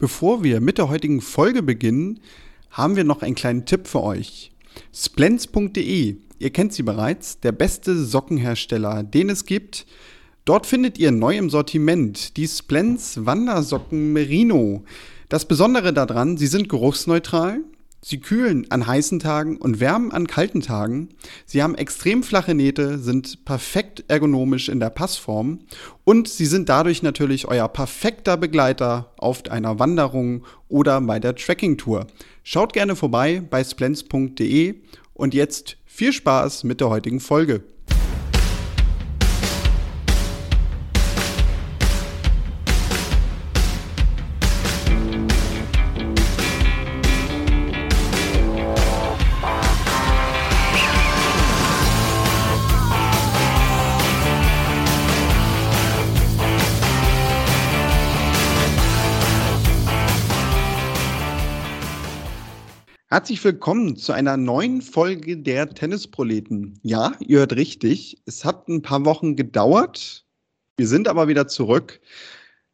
Bevor wir mit der heutigen Folge beginnen, haben wir noch einen kleinen Tipp für euch. Splens.de, ihr kennt sie bereits, der beste Sockenhersteller, den es gibt. Dort findet ihr neu im Sortiment die Splens Wandersocken Merino. Das Besondere daran, sie sind geruchsneutral, Sie kühlen an heißen Tagen und wärmen an kalten Tagen. Sie haben extrem flache Nähte, sind perfekt ergonomisch in der Passform und sie sind dadurch natürlich euer perfekter Begleiter auf einer Wanderung oder bei der Trekkingtour. Schaut gerne vorbei bei splens.de und jetzt viel Spaß mit der heutigen Folge. Herzlich willkommen zu einer neuen Folge der Tennisproleten. Ja, ihr hört richtig. Es hat ein paar Wochen gedauert. Wir sind aber wieder zurück.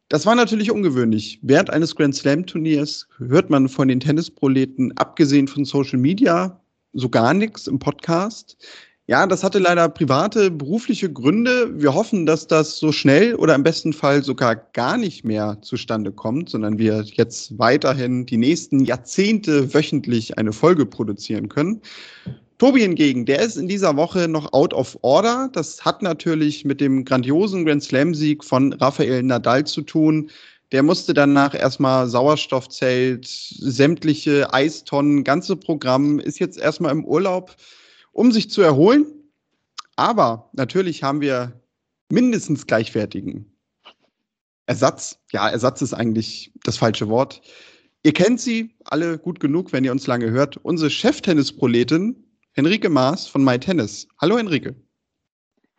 Das war natürlich ungewöhnlich. Während eines Grand Slam Turniers hört man von den Tennisproleten, abgesehen von Social Media, so gar nichts im Podcast. Ja, das hatte leider private, berufliche Gründe. Wir hoffen, dass das so schnell oder im besten Fall sogar gar nicht mehr zustande kommt, sondern wir jetzt weiterhin die nächsten Jahrzehnte wöchentlich eine Folge produzieren können. Tobi hingegen, der ist in dieser Woche noch out of order. Das hat natürlich mit dem grandiosen Grand Slam-Sieg von Rafael Nadal zu tun. Der musste danach erstmal Sauerstoffzelt, sämtliche Eistonnen, ganze Programm, ist jetzt erstmal im Urlaub um sich zu erholen. Aber natürlich haben wir mindestens gleichwertigen Ersatz. Ja, Ersatz ist eigentlich das falsche Wort. Ihr kennt sie alle gut genug, wenn ihr uns lange hört. Unsere Cheftennisproletin Henrike Maas von MyTennis. Hallo Henrike.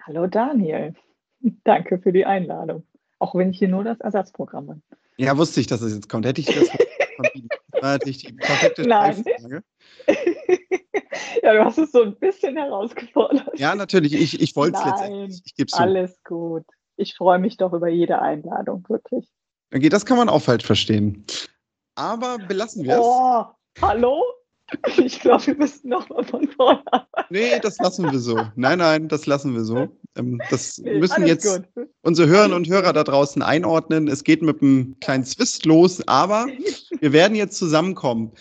Hallo Daniel. Danke für die Einladung. Auch wenn ich hier nur das Ersatzprogramm bin. Ja, wusste ich, dass es jetzt kommt. Hätte ich das war natürlich die perfekte Nein. ja, du hast es so ein bisschen herausgefordert. Ja, natürlich. Ich, ich wollte es letztendlich. Ich gebe Alles gut. Ich freue mich doch über jede Einladung, wirklich. Okay, das kann man auch falsch verstehen. Aber belassen wir es. Oh, hallo? Ich glaube, wir müssen nochmal von vorne arbeiten. Nee, das lassen wir so. Nein, nein, das lassen wir so. Ähm, das müssen Alles jetzt gut. unsere Hörerinnen und Hörer da draußen einordnen. Es geht mit einem kleinen Zwist los, aber wir werden jetzt zusammenkommen.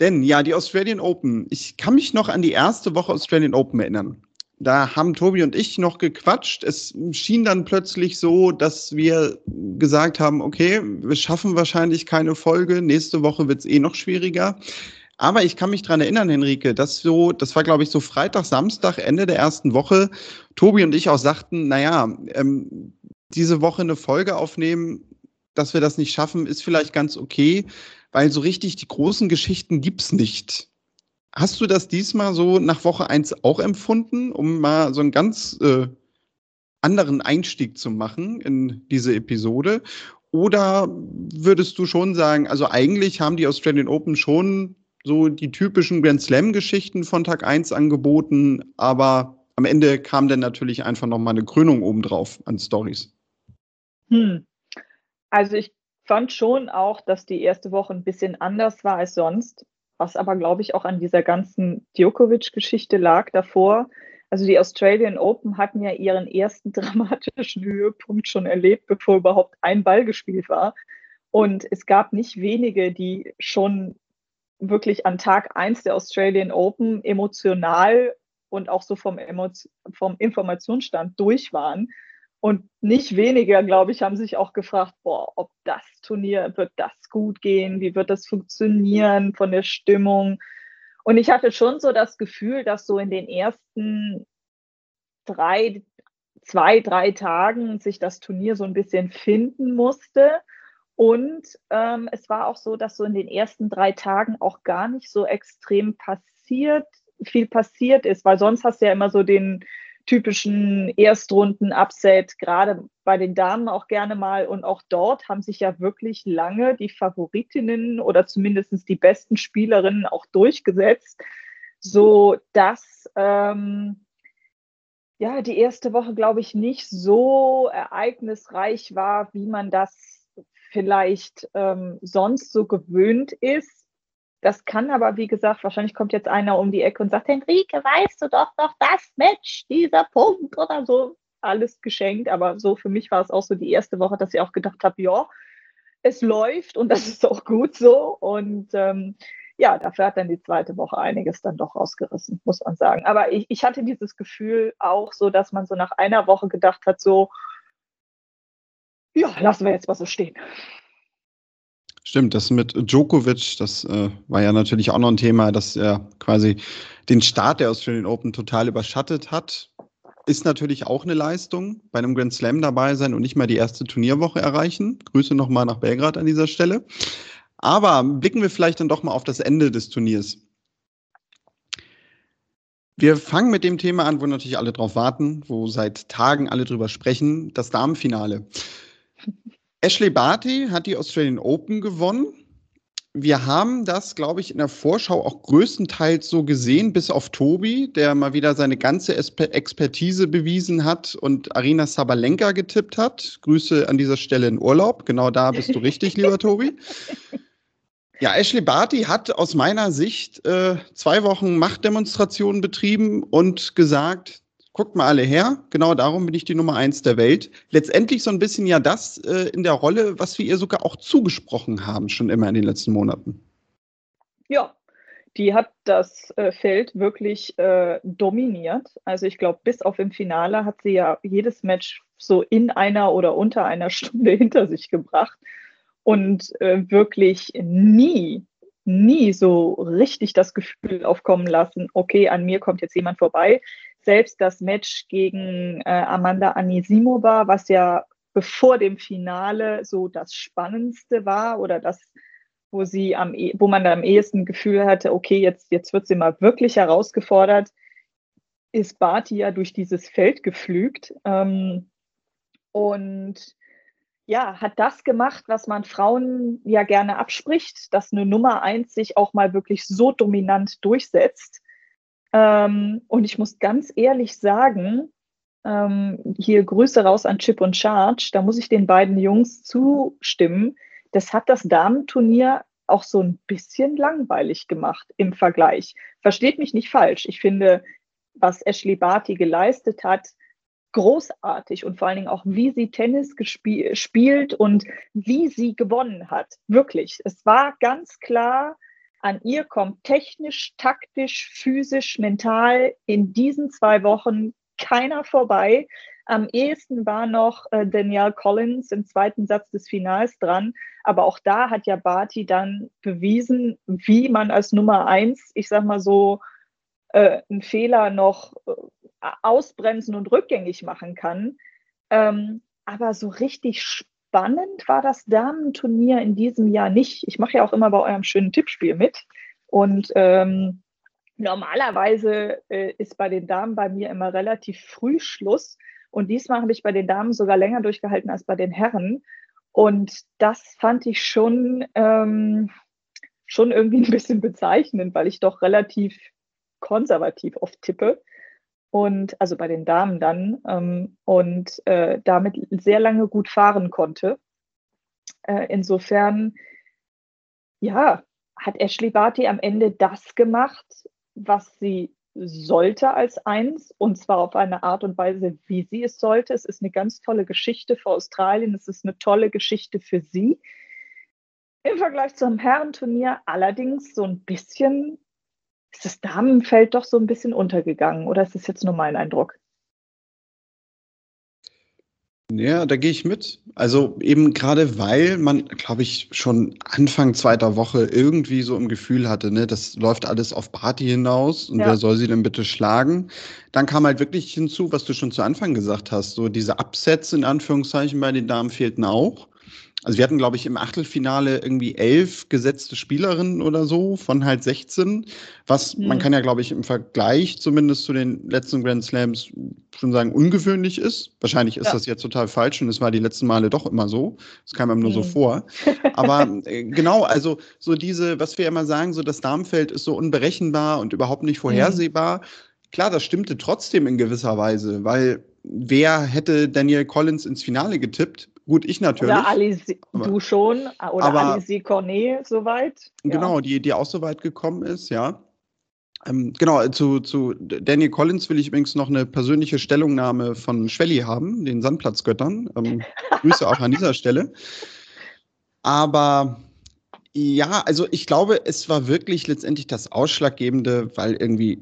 Denn ja, die Australian Open. Ich kann mich noch an die erste Woche Australian Open erinnern. Da haben Tobi und ich noch gequatscht. Es schien dann plötzlich so, dass wir gesagt haben, okay, wir schaffen wahrscheinlich keine Folge. Nächste Woche wird es eh noch schwieriger. Aber ich kann mich dran erinnern, Henrike, dass so, das war, glaube ich, so Freitag, Samstag, Ende der ersten Woche, Tobi und ich auch sagten, naja, ähm, diese Woche eine Folge aufnehmen, dass wir das nicht schaffen, ist vielleicht ganz okay, weil so richtig die großen Geschichten gibt's nicht. Hast du das diesmal so nach Woche eins auch empfunden, um mal so einen ganz äh, anderen Einstieg zu machen in diese Episode? Oder würdest du schon sagen, also eigentlich haben die Australian Open schon so die typischen Grand Slam-Geschichten von Tag 1 angeboten, aber am Ende kam dann natürlich einfach nochmal eine Krönung obendrauf an Stories. Hm. Also ich fand schon auch, dass die erste Woche ein bisschen anders war als sonst, was aber, glaube ich, auch an dieser ganzen Djokovic-Geschichte lag davor. Also die Australian Open hatten ja ihren ersten dramatischen Höhepunkt schon erlebt, bevor überhaupt ein Ball gespielt war. Und es gab nicht wenige, die schon wirklich an Tag 1 der Australian Open emotional und auch so vom, vom Informationsstand durch waren. Und nicht weniger, glaube ich, haben sich auch gefragt, boah, ob das Turnier, wird das gut gehen? Wie wird das funktionieren von der Stimmung? Und ich hatte schon so das Gefühl, dass so in den ersten drei, zwei, drei Tagen sich das Turnier so ein bisschen finden musste. Und ähm, es war auch so, dass so in den ersten drei Tagen auch gar nicht so extrem passiert, viel passiert ist, weil sonst hast du ja immer so den typischen Erstrunden-Upset, gerade bei den Damen auch gerne mal. Und auch dort haben sich ja wirklich lange die Favoritinnen oder zumindest die besten Spielerinnen auch durchgesetzt, so dass ähm, ja die erste Woche, glaube ich, nicht so ereignisreich war, wie man das vielleicht ähm, sonst so gewöhnt ist. Das kann aber, wie gesagt, wahrscheinlich kommt jetzt einer um die Ecke und sagt, Henrike, weißt du doch noch das Match, dieser Punkt oder so. Alles geschenkt, aber so für mich war es auch so die erste Woche, dass ich auch gedacht habe, ja, es läuft und das ist auch gut so. Und ähm, ja, dafür hat dann die zweite Woche einiges dann doch rausgerissen, muss man sagen. Aber ich, ich hatte dieses Gefühl auch so, dass man so nach einer Woche gedacht hat, so, ja, lassen wir jetzt mal so stehen. Stimmt, das mit Djokovic, das äh, war ja natürlich auch noch ein Thema, dass er quasi den Start der Australian Open total überschattet hat. Ist natürlich auch eine Leistung, bei einem Grand Slam dabei sein und nicht mal die erste Turnierwoche erreichen. Grüße nochmal nach Belgrad an dieser Stelle. Aber blicken wir vielleicht dann doch mal auf das Ende des Turniers. Wir fangen mit dem Thema an, wo natürlich alle drauf warten, wo seit Tagen alle drüber sprechen, das Damenfinale. Ashley Barty hat die Australian Open gewonnen. Wir haben das, glaube ich, in der Vorschau auch größtenteils so gesehen, bis auf Tobi, der mal wieder seine ganze Expertise bewiesen hat und Arina Sabalenka getippt hat. Grüße an dieser Stelle in Urlaub. Genau da bist du richtig, lieber Tobi. Ja, Ashley Barty hat aus meiner Sicht äh, zwei Wochen Machtdemonstrationen betrieben und gesagt, guckt mal alle her, genau darum bin ich die Nummer eins der Welt. Letztendlich so ein bisschen ja das äh, in der Rolle, was wir ihr sogar auch zugesprochen haben, schon immer in den letzten Monaten. Ja, die hat das äh, Feld wirklich äh, dominiert. Also ich glaube, bis auf im Finale hat sie ja jedes Match so in einer oder unter einer Stunde hinter sich gebracht und äh, wirklich nie, nie so richtig das Gefühl aufkommen lassen, okay, an mir kommt jetzt jemand vorbei. Selbst das Match gegen äh, Amanda Anisimova, was ja bevor dem Finale so das Spannendste war oder das, wo sie am, e wo man da am ehesten Gefühl hatte, okay, jetzt, jetzt wird sie mal wirklich herausgefordert, ist Barty ja durch dieses Feld geflügt. Ähm, und ja, hat das gemacht, was man Frauen ja gerne abspricht, dass eine Nummer eins sich auch mal wirklich so dominant durchsetzt. Ähm, und ich muss ganz ehrlich sagen, ähm, hier Grüße raus an Chip und Charge, da muss ich den beiden Jungs zustimmen. Das hat das Damenturnier auch so ein bisschen langweilig gemacht im Vergleich. Versteht mich nicht falsch. Ich finde, was Ashley Barty geleistet hat, großartig und vor allen Dingen auch, wie sie Tennis gespielt und wie sie gewonnen hat. Wirklich. Es war ganz klar, an ihr kommt technisch, taktisch, physisch, mental in diesen zwei Wochen keiner vorbei. Am ehesten war noch äh, Danielle Collins im zweiten Satz des Finals dran. Aber auch da hat ja Barty dann bewiesen, wie man als Nummer eins, ich sag mal so, äh, einen Fehler noch äh, ausbremsen und rückgängig machen kann. Ähm, aber so richtig spannend war das Damenturnier in diesem Jahr nicht. Ich mache ja auch immer bei eurem schönen Tippspiel mit. Und ähm, normalerweise äh, ist bei den Damen bei mir immer relativ früh Schluss. Und diesmal habe ich bei den Damen sogar länger durchgehalten als bei den Herren. Und das fand ich schon, ähm, schon irgendwie ein bisschen bezeichnend, weil ich doch relativ konservativ oft tippe und also bei den Damen dann ähm, und äh, damit sehr lange gut fahren konnte. Äh, insofern, ja, hat Ashley Barty am Ende das gemacht, was sie sollte als eins und zwar auf eine Art und Weise, wie sie es sollte. Es ist eine ganz tolle Geschichte für Australien, es ist eine tolle Geschichte für sie. Im Vergleich zum Herrenturnier allerdings so ein bisschen ist das Damenfeld doch so ein bisschen untergegangen oder ist das jetzt nur mein Eindruck? Ja, da gehe ich mit. Also eben gerade weil man, glaube ich, schon Anfang zweiter Woche irgendwie so im Gefühl hatte, ne, das läuft alles auf Party hinaus und ja. wer soll sie denn bitte schlagen? Dann kam halt wirklich hinzu, was du schon zu Anfang gesagt hast, so diese Absätze in Anführungszeichen bei den Damen fehlten auch. Also wir hatten, glaube ich, im Achtelfinale irgendwie elf gesetzte Spielerinnen oder so von halt 16, was mhm. man kann ja, glaube ich, im Vergleich zumindest zu den letzten Grand Slams schon sagen, ungewöhnlich ist. Wahrscheinlich ist ja. das jetzt total falsch und es war die letzten Male doch immer so. Das kam einem nur mhm. so vor. Aber äh, genau, also so diese, was wir immer sagen, so das Darmfeld ist so unberechenbar und überhaupt nicht mhm. vorhersehbar. Mhm. Klar, das stimmte trotzdem in gewisser Weise, weil wer hätte Daniel Collins ins Finale getippt? Gut, ich natürlich. Oder Alice, du schon. Oder aber, Alice Cornet soweit. Genau, die, die auch so weit gekommen ist, ja. Ähm, genau, zu, zu Daniel Collins will ich übrigens noch eine persönliche Stellungnahme von Schwelli haben, den Sandplatzgöttern. Ähm, Grüße auch an dieser Stelle. Aber ja, also ich glaube, es war wirklich letztendlich das Ausschlaggebende, weil irgendwie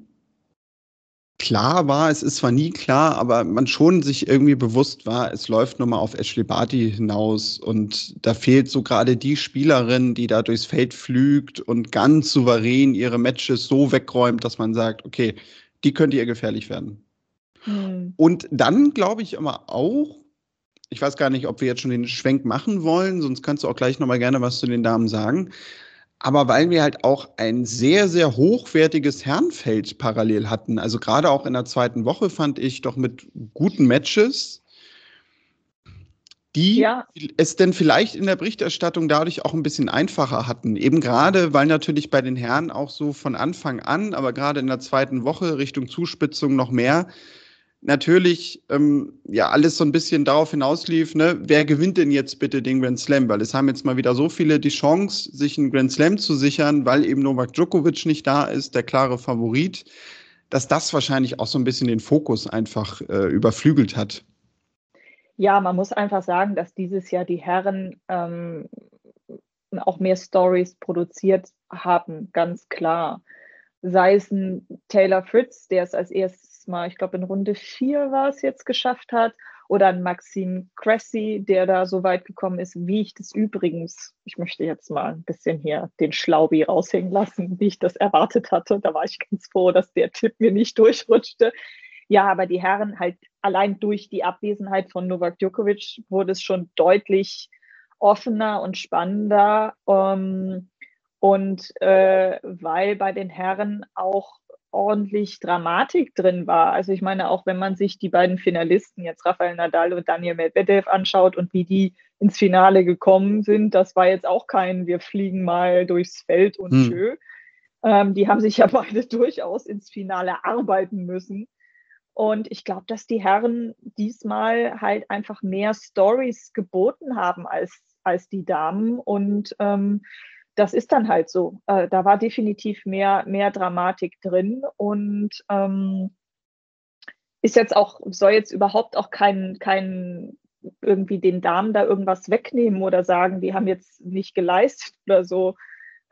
klar war, es ist zwar nie klar, aber man schon sich irgendwie bewusst war, es läuft nur mal auf Ashley Barty hinaus und da fehlt so gerade die Spielerin, die da durchs Feld flügt und ganz souverän ihre Matches so wegräumt, dass man sagt, okay, die könnte ihr gefährlich werden. Hm. Und dann glaube ich immer auch, ich weiß gar nicht, ob wir jetzt schon den Schwenk machen wollen, sonst kannst du auch gleich nochmal gerne was zu den Damen sagen. Aber weil wir halt auch ein sehr, sehr hochwertiges Herrenfeld parallel hatten. Also gerade auch in der zweiten Woche fand ich doch mit guten Matches, die ja. es denn vielleicht in der Berichterstattung dadurch auch ein bisschen einfacher hatten. Eben gerade, weil natürlich bei den Herren auch so von Anfang an, aber gerade in der zweiten Woche Richtung Zuspitzung noch mehr natürlich ähm, ja alles so ein bisschen darauf hinauslief, ne, wer gewinnt denn jetzt bitte den Grand Slam? Weil es haben jetzt mal wieder so viele die Chance, sich einen Grand Slam zu sichern, weil eben Novak Djokovic nicht da ist, der klare Favorit, dass das wahrscheinlich auch so ein bisschen den Fokus einfach äh, überflügelt hat. Ja, man muss einfach sagen, dass dieses Jahr die Herren ähm, auch mehr Stories produziert haben, ganz klar. Sei es ein Taylor Fritz, der es als erstes Mal, ich glaube in Runde vier war es jetzt geschafft hat, oder ein Maxim Cressy, der da so weit gekommen ist, wie ich das übrigens, ich möchte jetzt mal ein bisschen hier den Schlaubi raushängen lassen, wie ich das erwartet hatte. Da war ich ganz froh, dass der Tipp mir nicht durchrutschte. Ja, aber die Herren halt allein durch die Abwesenheit von Novak Djokovic wurde es schon deutlich offener und spannender. Ähm, und äh, weil bei den Herren auch ordentlich Dramatik drin war. Also ich meine, auch wenn man sich die beiden Finalisten, jetzt Rafael Nadal und Daniel Medvedev anschaut und wie die ins Finale gekommen sind, das war jetzt auch kein, wir fliegen mal durchs Feld und hm. schön. Ähm, die haben sich ja beide durchaus ins Finale arbeiten müssen. Und ich glaube, dass die Herren diesmal halt einfach mehr Stories geboten haben als, als die Damen. Und ähm, das ist dann halt so. Äh, da war definitiv mehr, mehr Dramatik drin und ähm, ist jetzt auch, soll jetzt überhaupt auch kein, kein irgendwie den Damen da irgendwas wegnehmen oder sagen, die haben jetzt nicht geleistet oder so.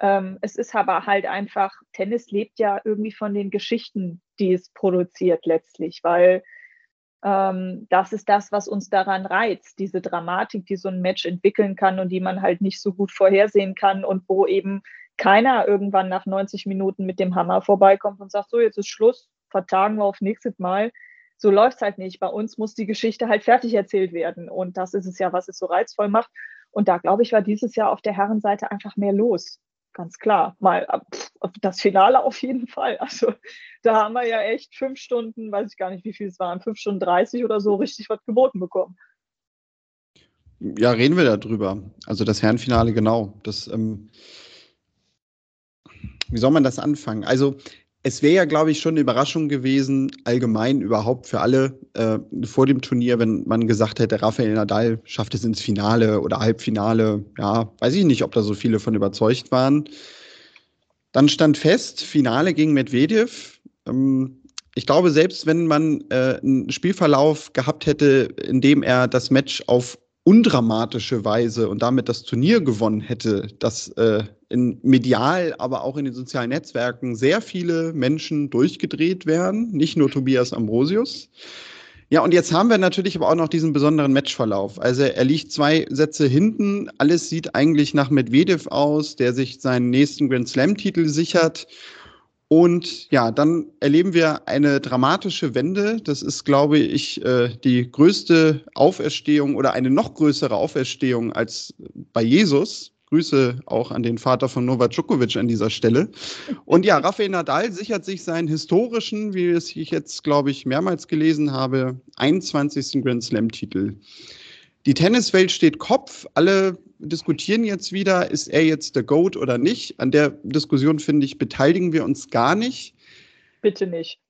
Ähm, es ist aber halt einfach, Tennis lebt ja irgendwie von den Geschichten, die es produziert letztlich, weil ähm, das ist das, was uns daran reizt, diese Dramatik, die so ein Match entwickeln kann und die man halt nicht so gut vorhersehen kann und wo eben keiner irgendwann nach 90 Minuten mit dem Hammer vorbeikommt und sagt, so, jetzt ist Schluss, vertagen wir auf nächstes Mal. So läuft es halt nicht. Bei uns muss die Geschichte halt fertig erzählt werden. Und das ist es ja, was es so reizvoll macht. Und da, glaube ich, war dieses Jahr auf der Herrenseite einfach mehr los ganz klar. Mal das Finale auf jeden Fall. Also da haben wir ja echt fünf Stunden, weiß ich gar nicht, wie viel es waren, fünf Stunden 30 oder so richtig was geboten bekommen. Ja, reden wir darüber. Also das Herrenfinale, genau. Das, ähm, wie soll man das anfangen? Also es wäre ja, glaube ich, schon eine Überraschung gewesen, allgemein überhaupt für alle äh, vor dem Turnier, wenn man gesagt hätte, Rafael Nadal schafft es ins Finale oder Halbfinale. Ja, weiß ich nicht, ob da so viele von überzeugt waren. Dann stand fest, Finale gegen Medvedev. Ähm, ich glaube, selbst wenn man äh, einen Spielverlauf gehabt hätte, in dem er das Match auf undramatische Weise und damit das Turnier gewonnen hätte, dass äh, in medial, aber auch in den sozialen Netzwerken sehr viele Menschen durchgedreht werden, nicht nur Tobias Ambrosius. Ja, und jetzt haben wir natürlich aber auch noch diesen besonderen Matchverlauf. Also er liegt zwei Sätze hinten. Alles sieht eigentlich nach Medvedev aus, der sich seinen nächsten Grand Slam-Titel sichert. Und ja, dann erleben wir eine dramatische Wende. Das ist, glaube ich, äh, die größte Auferstehung oder eine noch größere Auferstehung als bei Jesus. Grüße auch an den Vater von Novak Djokovic an dieser Stelle. Und ja, Rafael Nadal sichert sich seinen historischen, wie es ich jetzt, glaube ich, mehrmals gelesen habe, 21. Grand Slam-Titel. Die Tenniswelt steht Kopf. Alle diskutieren jetzt wieder, ist er jetzt der GOAT oder nicht. An der Diskussion, finde ich, beteiligen wir uns gar nicht. Bitte nicht.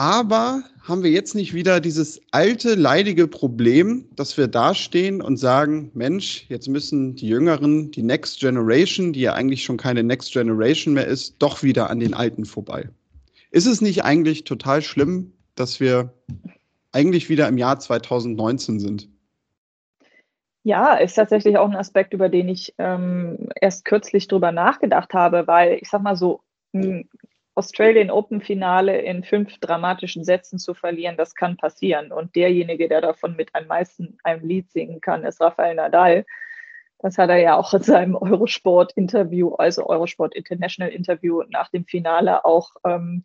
Aber haben wir jetzt nicht wieder dieses alte, leidige Problem, dass wir dastehen und sagen, Mensch, jetzt müssen die Jüngeren, die Next Generation, die ja eigentlich schon keine Next Generation mehr ist, doch wieder an den Alten vorbei. Ist es nicht eigentlich total schlimm, dass wir eigentlich wieder im Jahr 2019 sind? Ja, ist tatsächlich auch ein Aspekt, über den ich ähm, erst kürzlich drüber nachgedacht habe, weil ich sag mal so, Australian Open Finale in fünf dramatischen Sätzen zu verlieren, das kann passieren. Und derjenige, der davon mit am meisten einem Lied singen kann, ist Rafael Nadal. Das hat er ja auch in seinem Eurosport-Interview, also Eurosport International Interview nach dem Finale auch ähm,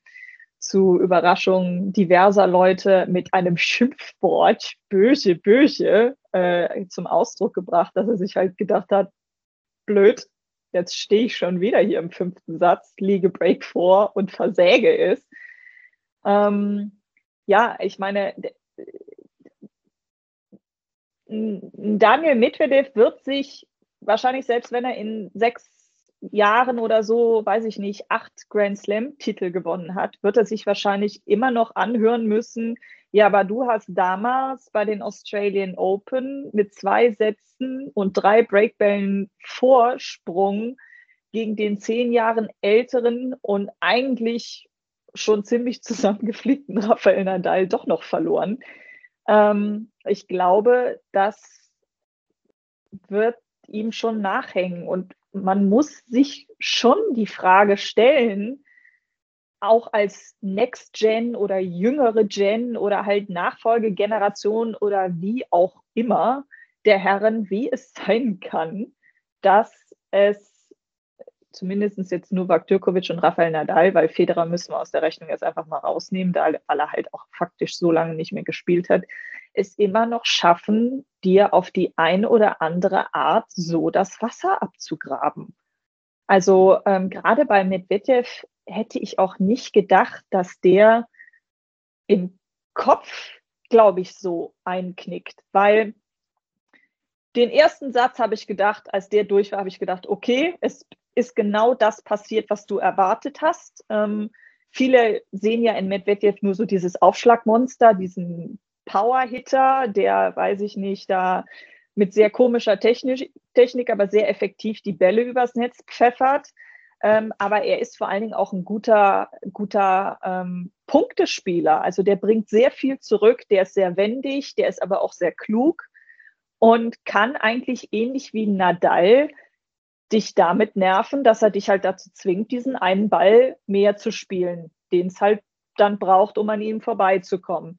zu Überraschung diverser Leute mit einem Schimpfwort, böse, böse, äh, zum Ausdruck gebracht, dass er sich halt gedacht hat, blöd, jetzt stehe ich schon wieder hier im fünften Satz, liege Break vor und versäge es. Ähm, ja, ich meine, Daniel Medvedev wird sich wahrscheinlich selbst, wenn er in sechs Jahren oder so, weiß ich nicht, acht Grand Slam-Titel gewonnen hat, wird er sich wahrscheinlich immer noch anhören müssen, ja, aber du hast damals bei den Australian Open mit zwei Sätzen und drei Breakbällen Vorsprung gegen den zehn Jahren älteren und eigentlich schon ziemlich zusammengeflickten Rafael Nadal doch noch verloren. Ähm, ich glaube, das wird ihm schon nachhängen und man muss sich schon die Frage stellen, auch als Next Gen oder jüngere Gen oder halt Nachfolgegeneration oder wie auch immer der Herren, wie es sein kann, dass es zumindest jetzt Novak Djokovic und Rafael Nadal, weil Federer müssen wir aus der Rechnung jetzt einfach mal rausnehmen, da er halt auch faktisch so lange nicht mehr gespielt hat, es immer noch schaffen, dir auf die eine oder andere Art so das Wasser abzugraben. Also ähm, gerade bei Medvedev hätte ich auch nicht gedacht, dass der im Kopf, glaube ich, so einknickt, weil den ersten Satz habe ich gedacht, als der durch war, habe ich gedacht, okay, es ist genau das passiert, was du erwartet hast. Ähm, viele sehen ja in Medvedev nur so dieses Aufschlagmonster, diesen Power-Hitter, der, weiß ich nicht, da mit sehr komischer Technik, Technik, aber sehr effektiv die Bälle übers Netz pfeffert. Ähm, aber er ist vor allen Dingen auch ein guter, guter ähm, Punktespieler. Also der bringt sehr viel zurück, der ist sehr wendig, der ist aber auch sehr klug und kann eigentlich ähnlich wie Nadal dich damit nerven, dass er dich halt dazu zwingt, diesen einen Ball mehr zu spielen, den es halt dann braucht, um an ihm vorbeizukommen.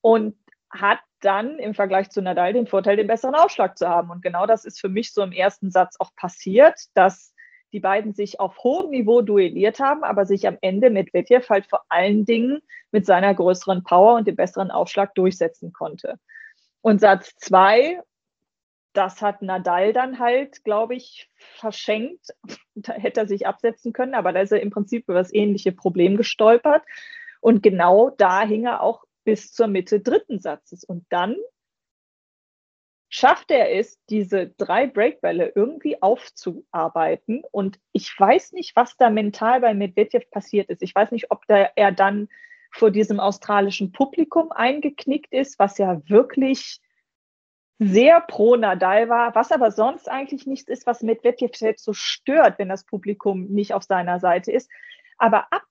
Und hat dann im Vergleich zu Nadal den Vorteil, den besseren Aufschlag zu haben. Und genau das ist für mich so im ersten Satz auch passiert, dass die beiden sich auf hohem Niveau duelliert haben, aber sich am Ende mit Medvedev halt vor allen Dingen mit seiner größeren Power und dem besseren Aufschlag durchsetzen konnte. Und Satz zwei, das hat Nadal dann halt, glaube ich, verschenkt. Da hätte er sich absetzen können, aber da ist er im Prinzip über das ähnliche Problem gestolpert. Und genau da hing er auch bis zur Mitte dritten Satzes. Und dann schafft er es, diese drei Breakbälle irgendwie aufzuarbeiten. Und ich weiß nicht, was da mental bei Medvedev passiert ist. Ich weiß nicht, ob da er dann vor diesem australischen Publikum eingeknickt ist, was ja wirklich sehr pro Nadal war, was aber sonst eigentlich nichts ist, was Medvedev selbst so stört, wenn das Publikum nicht auf seiner Seite ist. Aber ab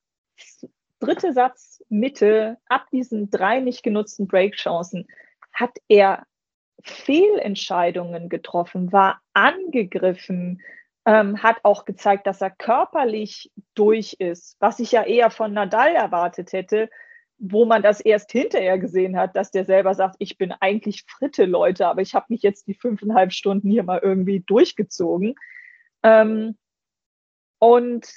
dritte Satz Mitte, ab diesen drei nicht genutzten Breakchancen, hat er Fehlentscheidungen getroffen, war angegriffen, ähm, hat auch gezeigt, dass er körperlich durch ist, was ich ja eher von Nadal erwartet hätte, wo man das erst hinterher gesehen hat, dass der selber sagt, ich bin eigentlich Fritte, Leute, aber ich habe mich jetzt die fünfeinhalb Stunden hier mal irgendwie durchgezogen. Ähm, und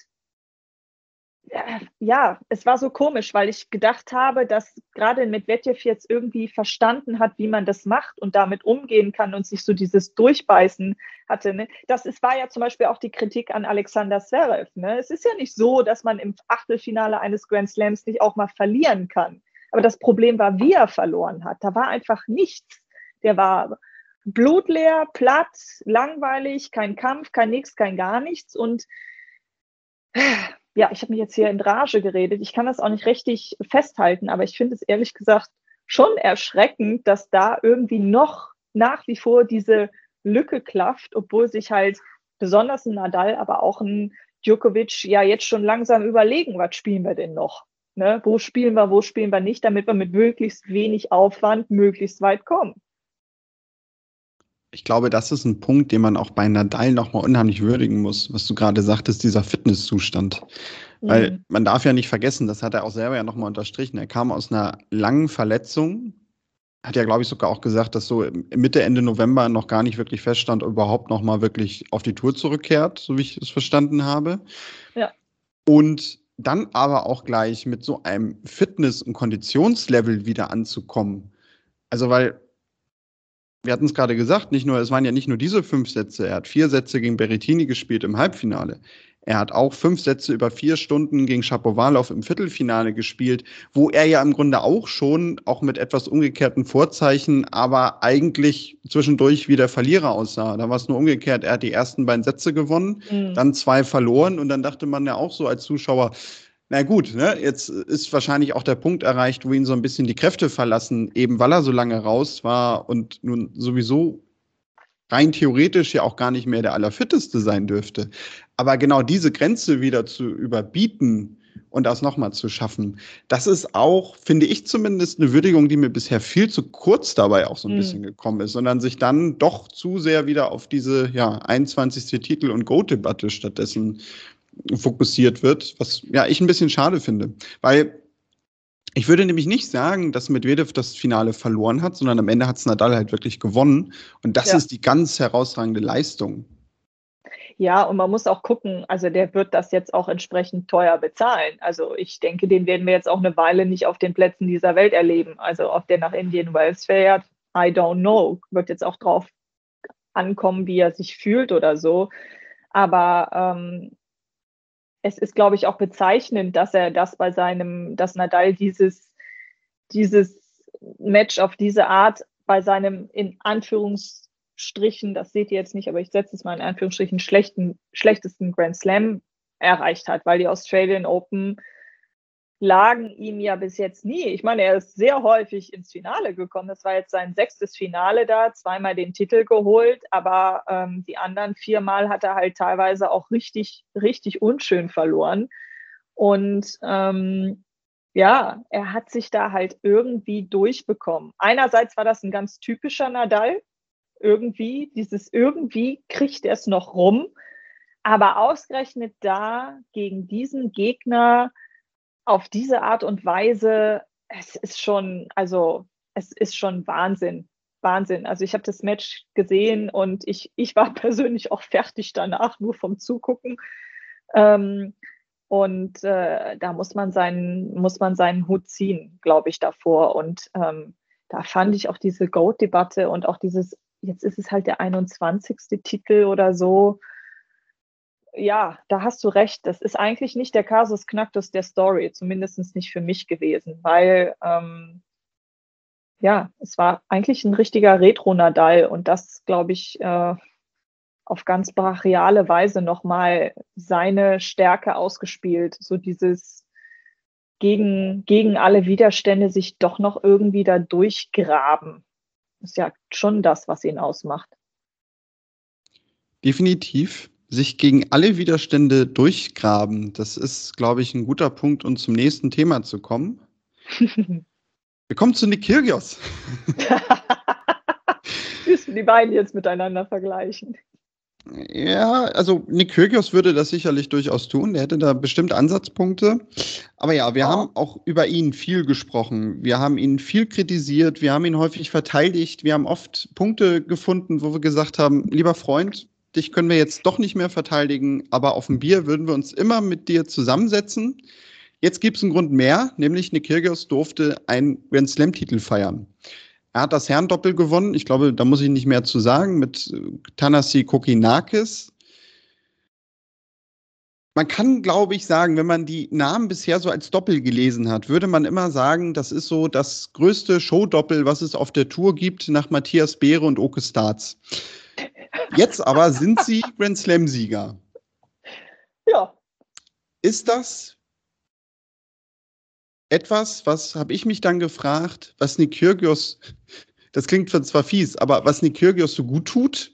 ja, es war so komisch, weil ich gedacht habe, dass gerade Medvedev jetzt irgendwie verstanden hat, wie man das macht und damit umgehen kann und sich so dieses Durchbeißen hatte. Ne? Das ist, war ja zum Beispiel auch die Kritik an Alexander Zverev. Ne? Es ist ja nicht so, dass man im Achtelfinale eines Grand Slams nicht auch mal verlieren kann. Aber das Problem war, wie er verloren hat. Da war einfach nichts. Der war blutleer, platt, langweilig, kein Kampf, kein Nix, kein gar nichts und ja, ich habe mich jetzt hier in Rage geredet. Ich kann das auch nicht richtig festhalten, aber ich finde es ehrlich gesagt schon erschreckend, dass da irgendwie noch nach wie vor diese Lücke klafft, obwohl sich halt besonders ein Nadal, aber auch ein Djokovic ja jetzt schon langsam überlegen, was spielen wir denn noch? Ne? Wo spielen wir, wo spielen wir nicht, damit wir mit möglichst wenig Aufwand möglichst weit kommen. Ich glaube, das ist ein Punkt, den man auch bei Nadal nochmal unheimlich würdigen muss, was du gerade sagtest, dieser Fitnesszustand. Mhm. Weil man darf ja nicht vergessen, das hat er auch selber ja nochmal unterstrichen. Er kam aus einer langen Verletzung, hat ja, glaube ich, sogar auch gesagt, dass so Mitte, Ende November noch gar nicht wirklich feststand, überhaupt nochmal wirklich auf die Tour zurückkehrt, so wie ich es verstanden habe. Ja. Und dann aber auch gleich mit so einem Fitness- und Konditionslevel wieder anzukommen. Also, weil wir hatten es gerade gesagt, nicht nur, es waren ja nicht nur diese fünf Sätze, er hat vier Sätze gegen Berrettini gespielt im Halbfinale. Er hat auch fünf Sätze über vier Stunden gegen Schapowalow im Viertelfinale gespielt, wo er ja im Grunde auch schon, auch mit etwas umgekehrten Vorzeichen, aber eigentlich zwischendurch wie der Verlierer aussah. Da war es nur umgekehrt. Er hat die ersten beiden Sätze gewonnen, mhm. dann zwei verloren und dann dachte man ja auch so als Zuschauer, na gut, ne, jetzt ist wahrscheinlich auch der Punkt erreicht, wo ihn so ein bisschen die Kräfte verlassen, eben weil er so lange raus war und nun sowieso rein theoretisch ja auch gar nicht mehr der Allerfitteste sein dürfte. Aber genau diese Grenze wieder zu überbieten und das nochmal zu schaffen, das ist auch, finde ich zumindest, eine Würdigung, die mir bisher viel zu kurz dabei auch so ein mhm. bisschen gekommen ist, sondern sich dann doch zu sehr wieder auf diese ja, 21. Titel- und Go-Debatte stattdessen fokussiert wird, was ja ich ein bisschen schade finde, weil ich würde nämlich nicht sagen, dass Medvedev das Finale verloren hat, sondern am Ende hat es Nadal halt wirklich gewonnen und das ja. ist die ganz herausragende Leistung. Ja, und man muss auch gucken, also der wird das jetzt auch entsprechend teuer bezahlen. Also ich denke, den werden wir jetzt auch eine Weile nicht auf den Plätzen dieser Welt erleben. Also ob der nach Indian Wells fährt, I don't know. Wird jetzt auch drauf ankommen, wie er sich fühlt oder so. Aber ähm, es ist, glaube ich, auch bezeichnend, dass er das bei seinem, dass Nadal dieses, dieses Match auf diese Art bei seinem in Anführungsstrichen, das seht ihr jetzt nicht, aber ich setze es mal in Anführungsstrichen, schlechten, schlechtesten Grand Slam erreicht hat, weil die Australian Open lagen ihm ja bis jetzt nie. Ich meine, er ist sehr häufig ins Finale gekommen. Das war jetzt sein sechstes Finale da, zweimal den Titel geholt, aber ähm, die anderen viermal hat er halt teilweise auch richtig, richtig unschön verloren. Und ähm, ja, er hat sich da halt irgendwie durchbekommen. Einerseits war das ein ganz typischer Nadal. Irgendwie, dieses irgendwie kriegt er es noch rum. Aber ausgerechnet da gegen diesen Gegner, auf diese Art und Weise, es ist schon, also es ist schon Wahnsinn. Wahnsinn. Also ich habe das Match gesehen und ich, ich war persönlich auch fertig danach, nur vom Zugucken. Ähm, und äh, da muss man seinen, muss man seinen Hut ziehen, glaube ich, davor. Und ähm, da fand ich auch diese Goat-Debatte und auch dieses, jetzt ist es halt der 21. Titel oder so, ja, da hast du recht. Das ist eigentlich nicht der Kasus Knacktus der Story, zumindest nicht für mich gewesen, weil ähm, ja, es war eigentlich ein richtiger Retro-Nadal und das, glaube ich, äh, auf ganz brachiale Weise nochmal seine Stärke ausgespielt. So dieses gegen, gegen alle Widerstände sich doch noch irgendwie da durchgraben. Ist ja schon das, was ihn ausmacht. Definitiv sich gegen alle Widerstände durchgraben. Das ist, glaube ich, ein guter Punkt, um zum nächsten Thema zu kommen. Wir kommen zu Nick Kyrgios. Du die beiden jetzt miteinander vergleichen? Ja, also Nick Kyrgios würde das sicherlich durchaus tun. Der hätte da bestimmt Ansatzpunkte. Aber ja, wir oh. haben auch über ihn viel gesprochen. Wir haben ihn viel kritisiert. Wir haben ihn häufig verteidigt. Wir haben oft Punkte gefunden, wo wir gesagt haben, lieber Freund, dich können wir jetzt doch nicht mehr verteidigen, aber auf dem Bier würden wir uns immer mit dir zusammensetzen. Jetzt gibt es einen Grund mehr, nämlich Nick Kyrgios durfte einen Grand Slam-Titel feiern. Er hat das Herrendoppel gewonnen. Ich glaube, da muss ich nicht mehr zu sagen, mit Tanasi Kokinakis. Man kann, glaube ich, sagen, wenn man die Namen bisher so als Doppel gelesen hat, würde man immer sagen, das ist so das größte Showdoppel, was es auf der Tour gibt, nach Matthias Beere und Oke Staats. Jetzt aber sind sie Grand Slam-Sieger. Ja. ist das etwas, was habe ich mich dann gefragt, was Nikyrgios, das klingt zwar fies, aber was Nikyrgios so gut tut?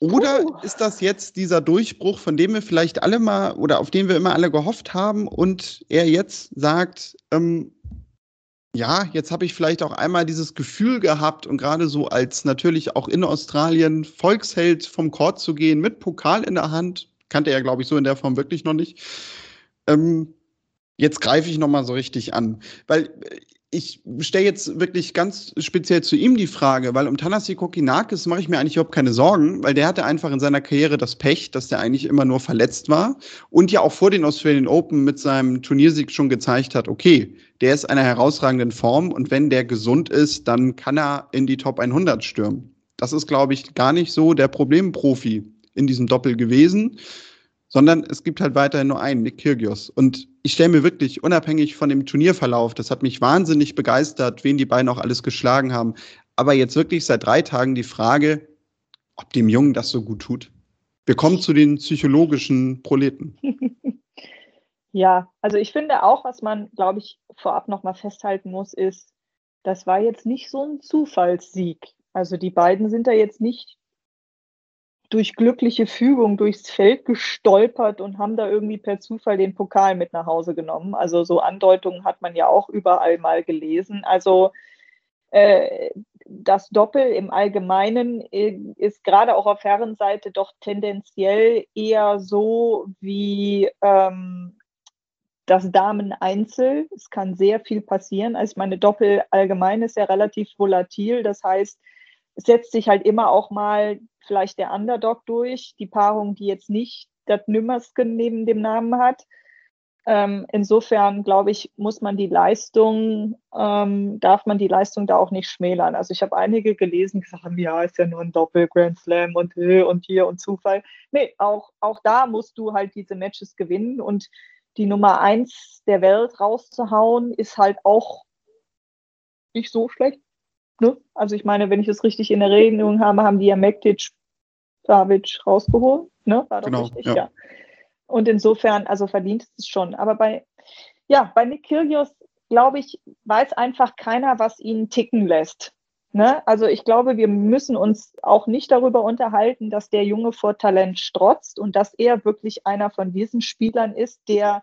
Oder uh. ist das jetzt dieser Durchbruch, von dem wir vielleicht alle mal oder auf den wir immer alle gehofft haben und er jetzt sagt, ähm, ja, jetzt habe ich vielleicht auch einmal dieses Gefühl gehabt und gerade so als natürlich auch in Australien Volksheld vom Court zu gehen mit Pokal in der Hand, kannte er, glaube ich, so in der Form wirklich noch nicht. Ähm, jetzt greife ich nochmal so richtig an. Weil äh, ich stelle jetzt wirklich ganz speziell zu ihm die Frage, weil um Tanasi Kokinakis mache ich mir eigentlich überhaupt keine Sorgen, weil der hatte einfach in seiner Karriere das Pech, dass der eigentlich immer nur verletzt war und ja auch vor den Australian Open mit seinem Turniersieg schon gezeigt hat, okay, der ist einer herausragenden Form und wenn der gesund ist, dann kann er in die Top 100 stürmen. Das ist, glaube ich, gar nicht so der Problemprofi in diesem Doppel gewesen sondern es gibt halt weiterhin nur einen, Nick Kyrgios. Und ich stelle mir wirklich, unabhängig von dem Turnierverlauf, das hat mich wahnsinnig begeistert, wen die beiden auch alles geschlagen haben, aber jetzt wirklich seit drei Tagen die Frage, ob dem Jungen das so gut tut. Wir kommen zu den psychologischen Proleten. Ja, also ich finde auch, was man, glaube ich, vorab nochmal festhalten muss, ist, das war jetzt nicht so ein Zufallssieg. Also die beiden sind da jetzt nicht durch glückliche Fügung durchs Feld gestolpert und haben da irgendwie per Zufall den Pokal mit nach Hause genommen. Also so Andeutungen hat man ja auch überall mal gelesen. Also äh, das Doppel im Allgemeinen äh, ist gerade auch auf Herrenseite doch tendenziell eher so wie ähm, das Damen-Einzel. Es kann sehr viel passieren. Also meine Doppel allgemein ist ja relativ volatil. Das heißt, es setzt sich halt immer auch mal vielleicht der Underdog durch, die Paarung, die jetzt nicht das Nümmersken neben dem Namen hat. Ähm, insofern, glaube ich, muss man die Leistung, ähm, darf man die Leistung da auch nicht schmälern. Also ich habe einige gelesen, die haben, ja, ist ja nur ein Doppel Grand Slam und, und hier und Zufall. Nee, auch, auch da musst du halt diese Matches gewinnen und die Nummer eins der Welt rauszuhauen, ist halt auch nicht so schlecht. Ne? Also ich meine, wenn ich das richtig in Erinnerung habe, haben die ja Mektic Savic rausgeholt. Ne? War doch genau, richtig, ja. ja. Und insofern, also verdient es schon. Aber bei, ja, bei Nick Kyrgios, glaube ich, weiß einfach keiner, was ihn ticken lässt. Ne? Also ich glaube, wir müssen uns auch nicht darüber unterhalten, dass der Junge vor Talent strotzt und dass er wirklich einer von diesen Spielern ist, der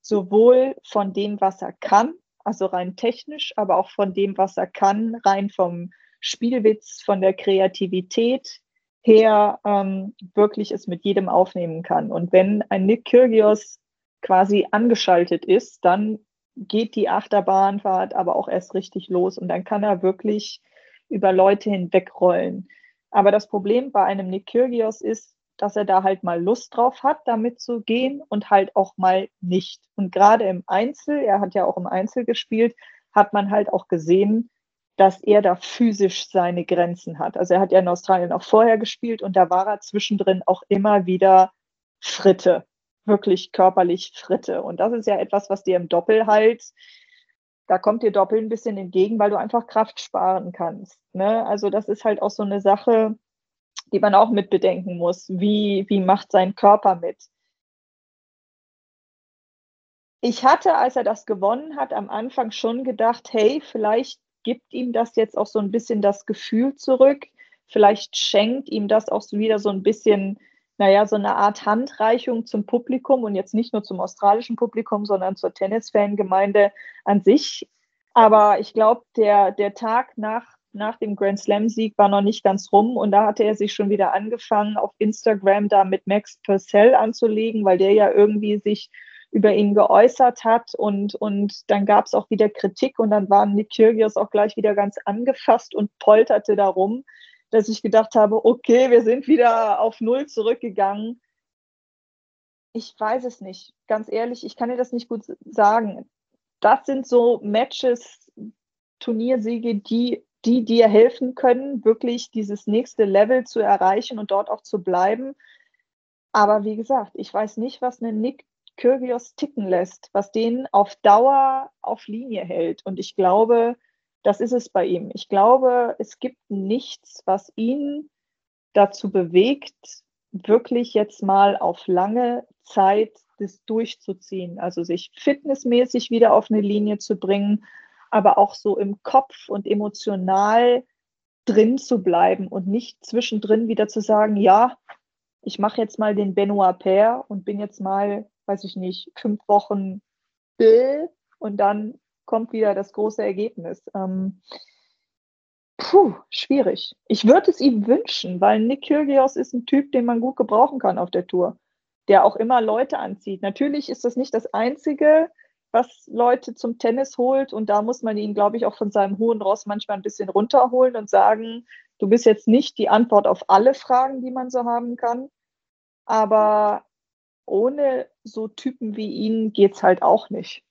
sowohl von dem, was er kann, also rein technisch, aber auch von dem, was er kann, rein vom Spielwitz, von der Kreativität, her ähm, wirklich es mit jedem aufnehmen kann. Und wenn ein Nick Kyrgios quasi angeschaltet ist, dann geht die Achterbahnfahrt aber auch erst richtig los und dann kann er wirklich über Leute hinwegrollen. Aber das Problem bei einem Nick Kyrgios ist, dass er da halt mal Lust drauf hat, damit zu gehen und halt auch mal nicht. Und gerade im Einzel, er hat ja auch im Einzel gespielt, hat man halt auch gesehen, dass er da physisch seine Grenzen hat. Also er hat ja in Australien auch vorher gespielt und da war er zwischendrin auch immer wieder Fritte, wirklich körperlich Fritte. Und das ist ja etwas, was dir im Doppel halt, da kommt dir Doppel ein bisschen entgegen, weil du einfach Kraft sparen kannst. Ne? Also das ist halt auch so eine Sache, die man auch mit bedenken muss. Wie, wie macht sein Körper mit? Ich hatte, als er das gewonnen hat, am Anfang schon gedacht, hey, vielleicht gibt ihm das jetzt auch so ein bisschen das Gefühl zurück. Vielleicht schenkt ihm das auch wieder so ein bisschen, naja, so eine Art Handreichung zum Publikum und jetzt nicht nur zum australischen Publikum, sondern zur Tennis-Fangemeinde an sich. Aber ich glaube, der, der Tag nach, nach dem Grand Slam-Sieg war noch nicht ganz rum und da hatte er sich schon wieder angefangen, auf Instagram da mit Max Purcell anzulegen, weil der ja irgendwie sich über ihn geäußert hat und, und dann gab es auch wieder Kritik und dann war Nick Kyrgios auch gleich wieder ganz angefasst und polterte darum, dass ich gedacht habe, okay, wir sind wieder auf Null zurückgegangen. Ich weiß es nicht, ganz ehrlich, ich kann dir das nicht gut sagen. Das sind so Matches, Turniersiege, die, die dir helfen können, wirklich dieses nächste Level zu erreichen und dort auch zu bleiben. Aber wie gesagt, ich weiß nicht, was eine Nick Kyrgios ticken lässt, was den auf Dauer auf Linie hält. Und ich glaube, das ist es bei ihm. Ich glaube, es gibt nichts, was ihn dazu bewegt, wirklich jetzt mal auf lange Zeit, das durchzuziehen, also sich fitnessmäßig wieder auf eine Linie zu bringen, aber auch so im Kopf und emotional drin zu bleiben und nicht zwischendrin wieder zu sagen, ja, ich mache jetzt mal den Benoit Pair und bin jetzt mal, weiß ich nicht, fünf Wochen Bill und dann kommt wieder das große Ergebnis. Ähm, puh, schwierig. Ich würde es ihm wünschen, weil Nick Kyrgios ist ein Typ, den man gut gebrauchen kann auf der Tour, der auch immer Leute anzieht. Natürlich ist das nicht das Einzige, was Leute zum Tennis holt. Und da muss man ihn, glaube ich, auch von seinem hohen Ross manchmal ein bisschen runterholen und sagen, du bist jetzt nicht die Antwort auf alle Fragen, die man so haben kann. Aber ohne so Typen wie ihn geht es halt auch nicht.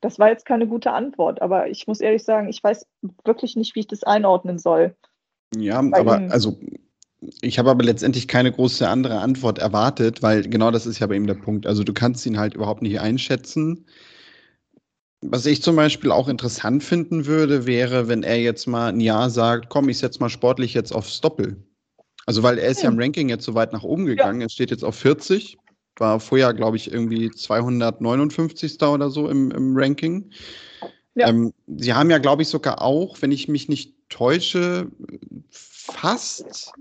Das war jetzt keine gute Antwort, aber ich muss ehrlich sagen, ich weiß wirklich nicht, wie ich das einordnen soll. Ja, aber ihm. also ich habe aber letztendlich keine große andere Antwort erwartet, weil genau das ist ja bei ihm der Punkt. Also du kannst ihn halt überhaupt nicht einschätzen. Was ich zum Beispiel auch interessant finden würde, wäre, wenn er jetzt mal ein Jahr sagt, komm, ich setze mal sportlich jetzt aufs Doppel. Also weil er ist hm. ja im Ranking jetzt so weit nach oben gegangen, ja. er steht jetzt auf 40, war vorher, glaube ich, irgendwie 259. oder so im, im Ranking. Ja. Ähm, sie haben ja, glaube ich, sogar auch, wenn ich mich nicht täusche, fast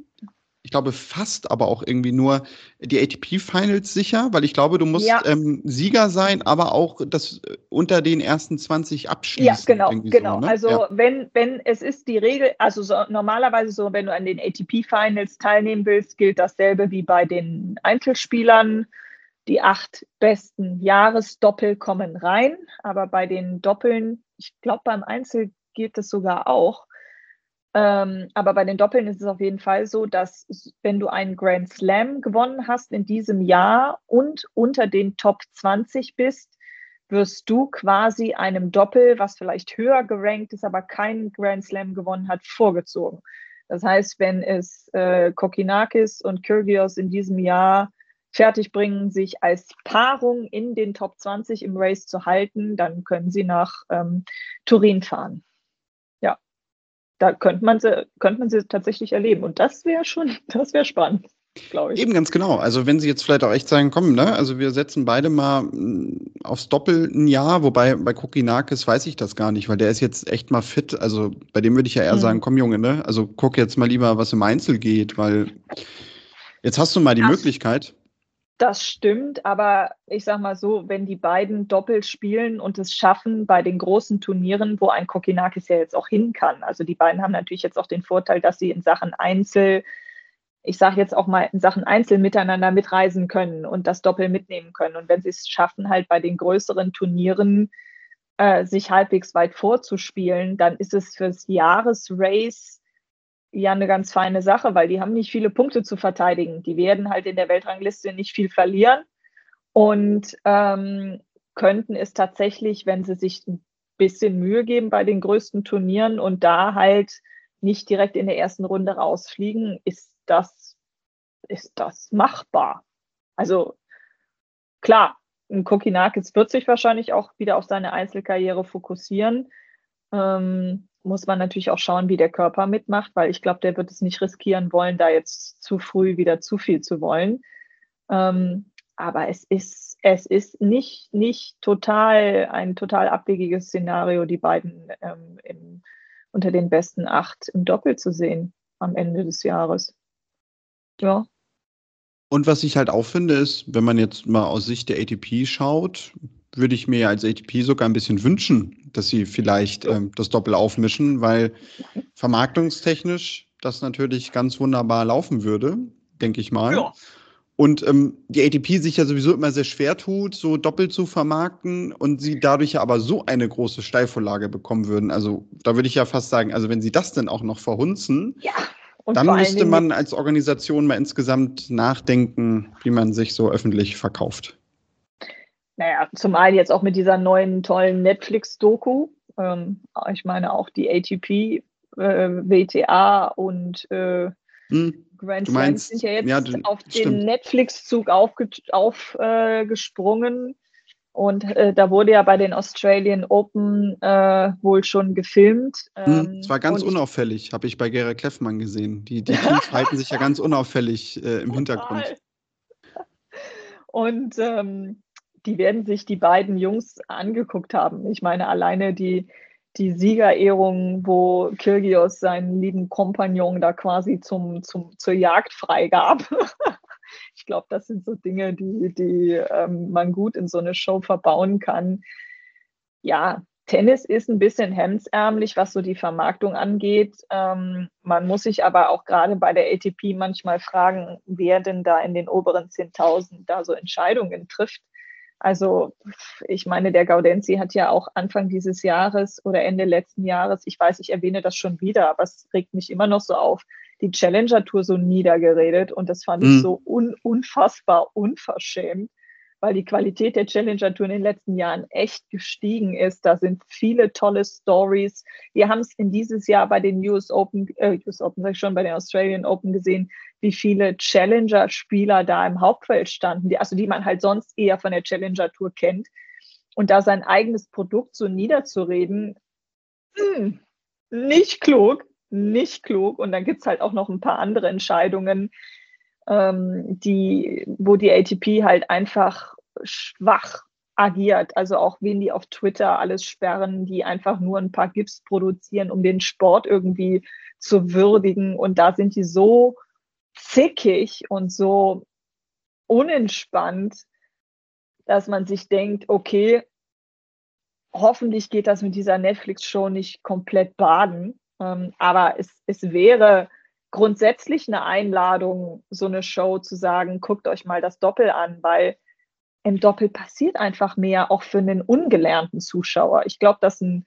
ich glaube, fast aber auch irgendwie nur die ATP-Finals sicher, weil ich glaube, du musst ja. ähm, Sieger sein, aber auch das äh, unter den ersten 20 abschließen. Ja, genau, genau. So, ne? Also ja. wenn, wenn es ist die Regel, also so, normalerweise so, wenn du an den ATP-Finals teilnehmen willst, gilt dasselbe wie bei den Einzelspielern. Die acht besten Jahresdoppel kommen rein, aber bei den Doppeln, ich glaube, beim Einzel gilt es sogar auch ähm, aber bei den Doppeln ist es auf jeden Fall so, dass wenn du einen Grand Slam gewonnen hast in diesem Jahr und unter den Top 20 bist, wirst du quasi einem Doppel, was vielleicht höher gerankt ist, aber keinen Grand Slam gewonnen hat, vorgezogen. Das heißt, wenn es äh, Kokinakis und Kyrgios in diesem Jahr fertigbringen, sich als Paarung in den Top 20 im Race zu halten, dann können sie nach ähm, Turin fahren da könnte man sie, könnte man sie tatsächlich erleben. Und das wäre schon, das wäre spannend. glaube Ich. Eben ganz genau. Also wenn Sie jetzt vielleicht auch echt sagen, komm, ne, also wir setzen beide mal mm, aufs Doppel ein Jahr, wobei bei Kokinakis weiß ich das gar nicht, weil der ist jetzt echt mal fit. Also bei dem würde ich ja eher hm. sagen, komm Junge, ne, also guck jetzt mal lieber, was im Einzel geht, weil jetzt hast du mal die Ach. Möglichkeit. Das stimmt, aber ich sag mal so, wenn die beiden doppelt spielen und es schaffen bei den großen Turnieren, wo ein Kokinakis ja jetzt auch hin kann. Also die beiden haben natürlich jetzt auch den Vorteil, dass sie in Sachen Einzel, ich sage jetzt auch mal in Sachen Einzel miteinander mitreisen können und das Doppel mitnehmen können. Und wenn sie es schaffen, halt bei den größeren Turnieren äh, sich halbwegs weit vorzuspielen, dann ist es fürs Jahresrace ja eine ganz feine Sache, weil die haben nicht viele Punkte zu verteidigen. Die werden halt in der Weltrangliste nicht viel verlieren und ähm, könnten es tatsächlich, wenn sie sich ein bisschen Mühe geben bei den größten Turnieren und da halt nicht direkt in der ersten Runde rausfliegen, ist das, ist das machbar. Also klar, ein Kokinakis wird sich wahrscheinlich auch wieder auf seine Einzelkarriere fokussieren. Ähm, muss man natürlich auch schauen, wie der Körper mitmacht, weil ich glaube, der wird es nicht riskieren wollen, da jetzt zu früh wieder zu viel zu wollen. Ähm, aber es ist, es ist nicht, nicht total ein total abwegiges Szenario, die beiden ähm, im, unter den besten acht im Doppel zu sehen am Ende des Jahres. Ja. Und was ich halt auch finde, ist, wenn man jetzt mal aus Sicht der ATP schaut, würde ich mir als ATP sogar ein bisschen wünschen, dass sie vielleicht ähm, das Doppel aufmischen, weil vermarktungstechnisch das natürlich ganz wunderbar laufen würde, denke ich mal. Ja. Und ähm, die ATP sich ja sowieso immer sehr schwer tut, so doppelt zu vermarkten und sie dadurch ja aber so eine große Steilvorlage bekommen würden. Also da würde ich ja fast sagen, also wenn sie das denn auch noch verhunzen, ja. dann müsste man als Organisation mal insgesamt nachdenken, wie man sich so öffentlich verkauft naja, zum einen jetzt auch mit dieser neuen tollen Netflix-Doku. Ähm, ich meine auch die ATP, äh, WTA und äh, hm, Grand Slam sind ja jetzt ja, du, auf den Netflix-Zug aufgesprungen. Äh, und äh, da wurde ja bei den Australian Open äh, wohl schon gefilmt. Hm, ähm, es war ganz unauffällig, habe ich bei Gerhard Kleffmann gesehen. Die, die Teams halten sich ja ganz unauffällig äh, im Hintergrund. Und ähm, die werden sich die beiden Jungs angeguckt haben. Ich meine, alleine die, die Siegerehrung, wo Kirgios seinen lieben Kompagnon da quasi zum, zum, zur Jagd freigab. ich glaube, das sind so Dinge, die, die ähm, man gut in so eine Show verbauen kann. Ja, Tennis ist ein bisschen hemdsärmlich, was so die Vermarktung angeht. Ähm, man muss sich aber auch gerade bei der ATP manchmal fragen, wer denn da in den oberen 10.000 da so Entscheidungen trifft. Also ich meine, der Gaudenzi hat ja auch Anfang dieses Jahres oder Ende letzten Jahres, ich weiß, ich erwähne das schon wieder, aber es regt mich immer noch so auf, die Challenger Tour so niedergeredet und das fand mhm. ich so un unfassbar unverschämt weil die Qualität der Challenger Tour in den letzten Jahren echt gestiegen ist. Da sind viele tolle Stories. Wir haben es in dieses Jahr bei den US Open, äh, US Open sag ich schon, bei den Australian Open gesehen, wie viele Challenger-Spieler da im Hauptfeld standen, die, also die man halt sonst eher von der Challenger Tour kennt. Und da sein eigenes Produkt so niederzureden, mh, hm, nicht klug, nicht klug. Und dann gibt es halt auch noch ein paar andere Entscheidungen, ähm, die, wo die ATP halt einfach schwach agiert. Also auch wen die auf Twitter alles sperren, die einfach nur ein paar GIFs produzieren, um den Sport irgendwie zu würdigen. Und da sind die so zickig und so unentspannt, dass man sich denkt, okay, hoffentlich geht das mit dieser Netflix-Show nicht komplett baden. Ähm, aber es, es wäre grundsätzlich eine Einladung, so eine Show zu sagen, guckt euch mal das Doppel an, weil im Doppel passiert einfach mehr, auch für einen ungelernten Zuschauer. Ich glaube, dass ein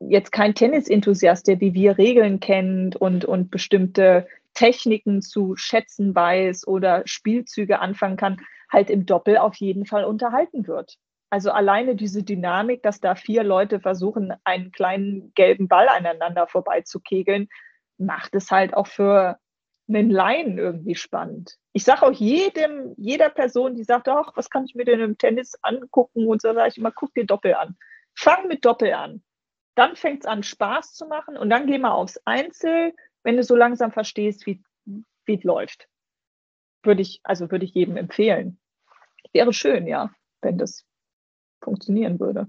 jetzt kein Tennis-Enthusiast, der wie wir Regeln kennt und, und bestimmte Techniken zu schätzen weiß oder Spielzüge anfangen kann, halt im Doppel auf jeden Fall unterhalten wird. Also alleine diese Dynamik, dass da vier Leute versuchen, einen kleinen gelben Ball aneinander vorbeizukegeln, macht es halt auch für einen Laien irgendwie spannend. Ich sage auch jedem, jeder Person, die sagt, ach, was kann ich mir denn im Tennis angucken? Und so sage ich immer, guck dir Doppel an. Fang mit Doppel an. Dann fängt es an, Spaß zu machen und dann geh mal aufs Einzel, wenn du so langsam verstehst, wie es läuft. Würde ich, also würde ich jedem empfehlen. Wäre schön, ja, wenn das funktionieren würde.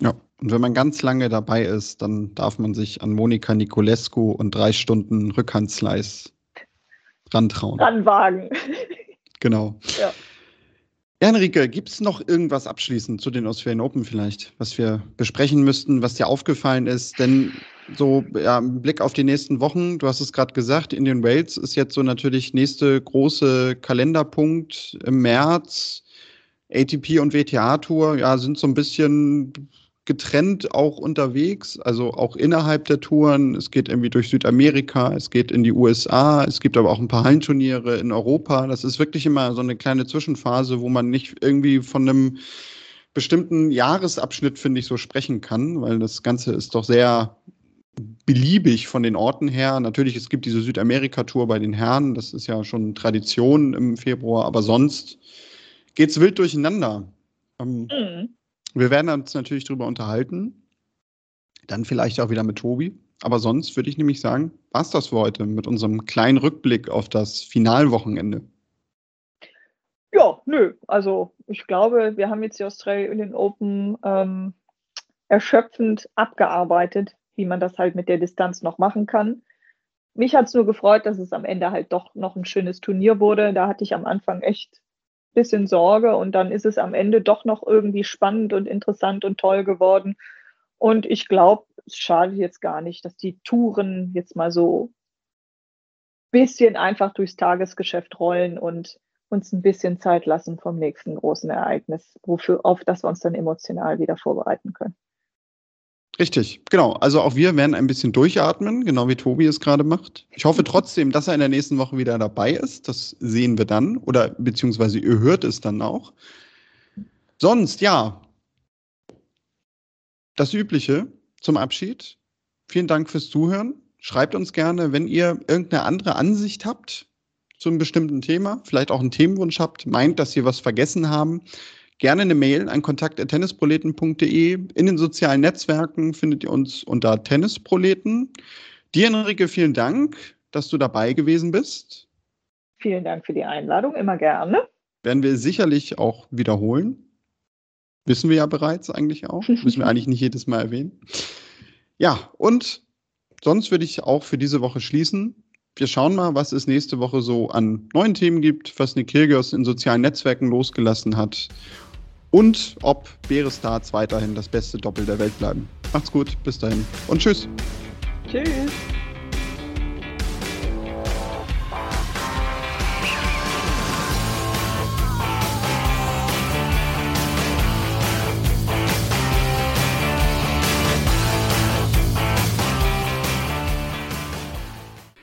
Ja, und wenn man ganz lange dabei ist, dann darf man sich an Monika Niculescu und drei Stunden Rückhandslice rantrauen. Ranwagen. Genau. Ja. Enrique, gibt es noch irgendwas abschließend zu den Australian Open vielleicht, was wir besprechen müssten, was dir aufgefallen ist? Denn so ja, im Blick auf die nächsten Wochen, du hast es gerade gesagt, Indian Wales ist jetzt so natürlich nächste große Kalenderpunkt im März. ATP und WTA-Tour ja, sind so ein bisschen getrennt auch unterwegs, also auch innerhalb der Touren. Es geht irgendwie durch Südamerika, es geht in die USA, es gibt aber auch ein paar Hallenturniere in Europa. Das ist wirklich immer so eine kleine Zwischenphase, wo man nicht irgendwie von einem bestimmten Jahresabschnitt, finde ich, so sprechen kann, weil das Ganze ist doch sehr beliebig von den Orten her. Natürlich, es gibt diese Südamerika-Tour bei den Herren, das ist ja schon Tradition im Februar, aber sonst geht es wild durcheinander. Ähm, mhm. Wir werden uns natürlich darüber unterhalten. Dann vielleicht auch wieder mit Tobi. Aber sonst würde ich nämlich sagen, war es das für heute mit unserem kleinen Rückblick auf das Finalwochenende. Ja, nö. Also ich glaube, wir haben jetzt die Australian Open ähm, erschöpfend abgearbeitet, wie man das halt mit der Distanz noch machen kann. Mich hat es nur gefreut, dass es am Ende halt doch noch ein schönes Turnier wurde. Da hatte ich am Anfang echt bisschen Sorge und dann ist es am Ende doch noch irgendwie spannend und interessant und toll geworden. Und ich glaube, es schadet jetzt gar nicht, dass die Touren jetzt mal so ein bisschen einfach durchs Tagesgeschäft rollen und uns ein bisschen Zeit lassen vom nächsten großen Ereignis, wofür, auf das wir uns dann emotional wieder vorbereiten können. Richtig, genau. Also auch wir werden ein bisschen durchatmen, genau wie Tobi es gerade macht. Ich hoffe trotzdem, dass er in der nächsten Woche wieder dabei ist. Das sehen wir dann oder beziehungsweise ihr hört es dann auch. Sonst, ja, das Übliche zum Abschied. Vielen Dank fürs Zuhören. Schreibt uns gerne, wenn ihr irgendeine andere Ansicht habt zu einem bestimmten Thema, vielleicht auch einen Themenwunsch habt, meint, dass wir was vergessen haben gerne eine Mail an kontakt.tennisproleten.de. In den sozialen Netzwerken findet ihr uns unter Tennisproleten. Dir, Enrique, vielen Dank, dass du dabei gewesen bist. Vielen Dank für die Einladung, immer gerne. werden wir sicherlich auch wiederholen. Wissen wir ja bereits eigentlich auch. Müssen wir eigentlich nicht jedes Mal erwähnen. Ja, und sonst würde ich auch für diese Woche schließen. Wir schauen mal, was es nächste Woche so an neuen Themen gibt, was Nick Kyrgios in sozialen Netzwerken losgelassen hat und ob Berestarts weiterhin das beste Doppel der Welt bleiben. Macht's gut, bis dahin und tschüss. Tschüss.